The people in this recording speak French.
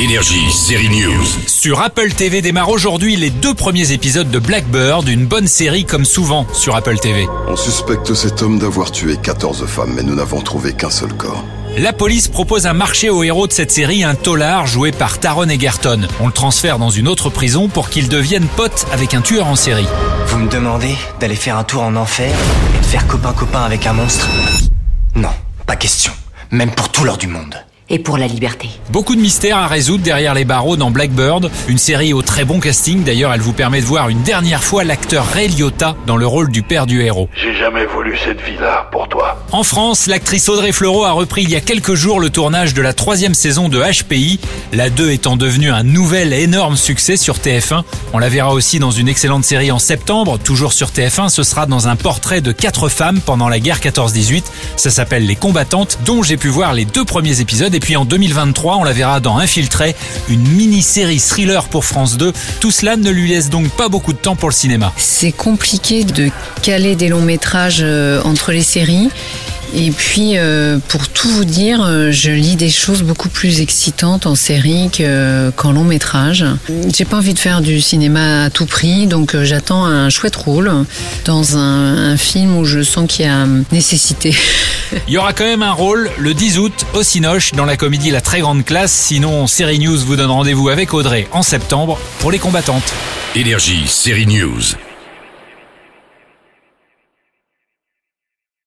Énergie, série News. Sur Apple TV démarre aujourd'hui les deux premiers épisodes de Blackbird, une bonne série comme souvent sur Apple TV. On suspecte cet homme d'avoir tué 14 femmes, mais nous n'avons trouvé qu'un seul corps. La police propose un marché au héros de cette série, un tolard joué par Taron Egerton. On le transfère dans une autre prison pour qu'il devienne pote avec un tueur en série. Vous me demandez d'aller faire un tour en enfer et de faire copain-copain avec un monstre? Non, pas question. Même pour tout l'or du monde et pour la liberté. Beaucoup de mystères à résoudre derrière les barreaux dans Blackbird, une série au très bon casting. D'ailleurs, elle vous permet de voir une dernière fois l'acteur Ray Liotta dans le rôle du père du héros. J'ai jamais voulu cette vie-là pour toi. En France, l'actrice Audrey Fleurot a repris il y a quelques jours le tournage de la troisième saison de HPI, la 2 étant devenue un nouvel énorme succès sur TF1. On la verra aussi dans une excellente série en septembre, toujours sur TF1. Ce sera dans un portrait de quatre femmes pendant la guerre 14-18. Ça s'appelle Les Combattantes, dont j'ai pu voir les deux premiers épisodes et puis en 2023, on la verra dans Infiltré, une mini-série thriller pour France 2. Tout cela ne lui laisse donc pas beaucoup de temps pour le cinéma. C'est compliqué de caler des longs métrages euh, entre les séries. Et puis, euh, pour tout vous dire, euh, je lis des choses beaucoup plus excitantes en série qu'en long métrage. J'ai pas envie de faire du cinéma à tout prix, donc j'attends un chouette rôle dans un film où je sens qu'il y a nécessité. Il y aura quand même un rôle le 10 août au Cinoche dans la comédie La Très Grande Classe. Sinon, Série News vous donne rendez-vous avec Audrey en septembre pour les combattantes. Énergie, série News.